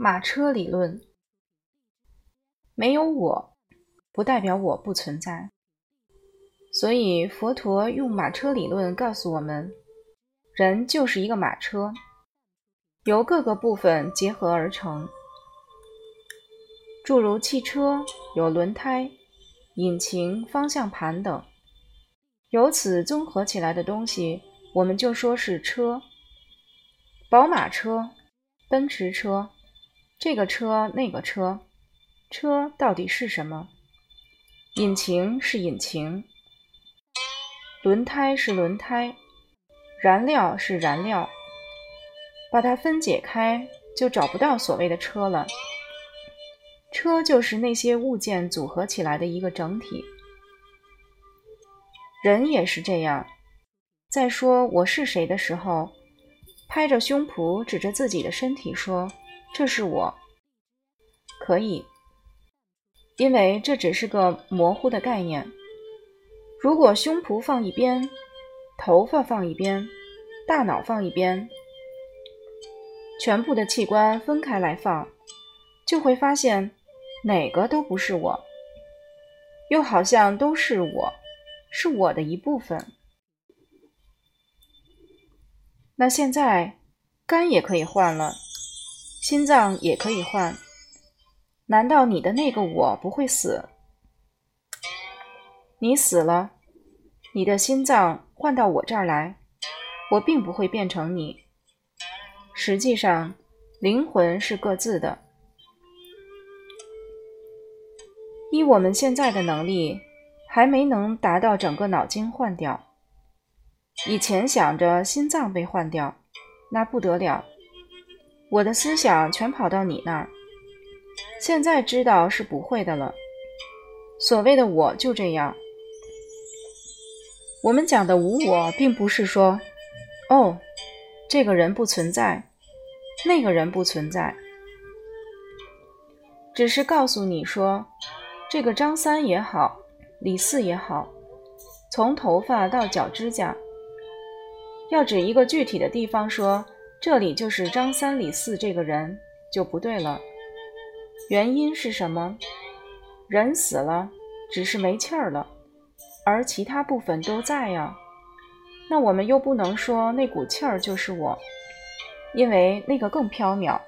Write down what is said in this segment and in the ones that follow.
马车理论，没有我，不代表我不存在。所以佛陀用马车理论告诉我们，人就是一个马车，由各个部分结合而成。诸如汽车有轮胎、引擎、方向盘等，由此综合起来的东西，我们就说是车。宝马车、奔驰车。这个车，那个车，车到底是什么？引擎是引擎，轮胎是轮胎，燃料是燃料。把它分解开，就找不到所谓的车了。车就是那些物件组合起来的一个整体。人也是这样，在说我是谁的时候，拍着胸脯指着自己的身体说。这是我，可以，因为这只是个模糊的概念。如果胸脯放一边，头发放一边，大脑放一边，全部的器官分开来放，就会发现哪个都不是我，又好像都是我，是我的一部分。那现在肝也可以换了。心脏也可以换，难道你的那个我不会死？你死了，你的心脏换到我这儿来，我并不会变成你。实际上，灵魂是各自的。依我们现在的能力，还没能达到整个脑筋换掉。以前想着心脏被换掉，那不得了。我的思想全跑到你那儿，现在知道是不会的了。所谓的我就这样。我们讲的无我，并不是说，哦，这个人不存在，那个人不存在，只是告诉你说，这个张三也好，李四也好，从头发到脚指甲，要指一个具体的地方说。这里就是张三李四这个人就不对了，原因是什么？人死了，只是没气儿了，而其他部分都在呀。那我们又不能说那股气儿就是我，因为那个更缥缈。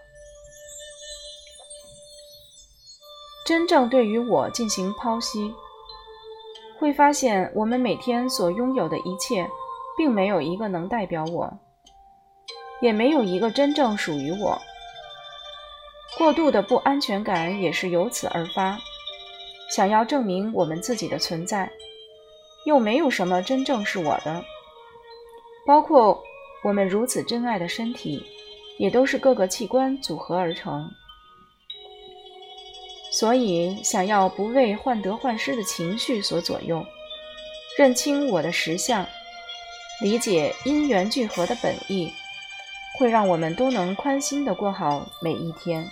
真正对于我进行剖析，会发现我们每天所拥有的一切，并没有一个能代表我。也没有一个真正属于我。过度的不安全感也是由此而发，想要证明我们自己的存在，又没有什么真正是我的。包括我们如此珍爱的身体，也都是各个器官组合而成。所以，想要不为患得患失的情绪所左右，认清我的实相，理解因缘聚合的本意。会让我们都能宽心的过好每一天。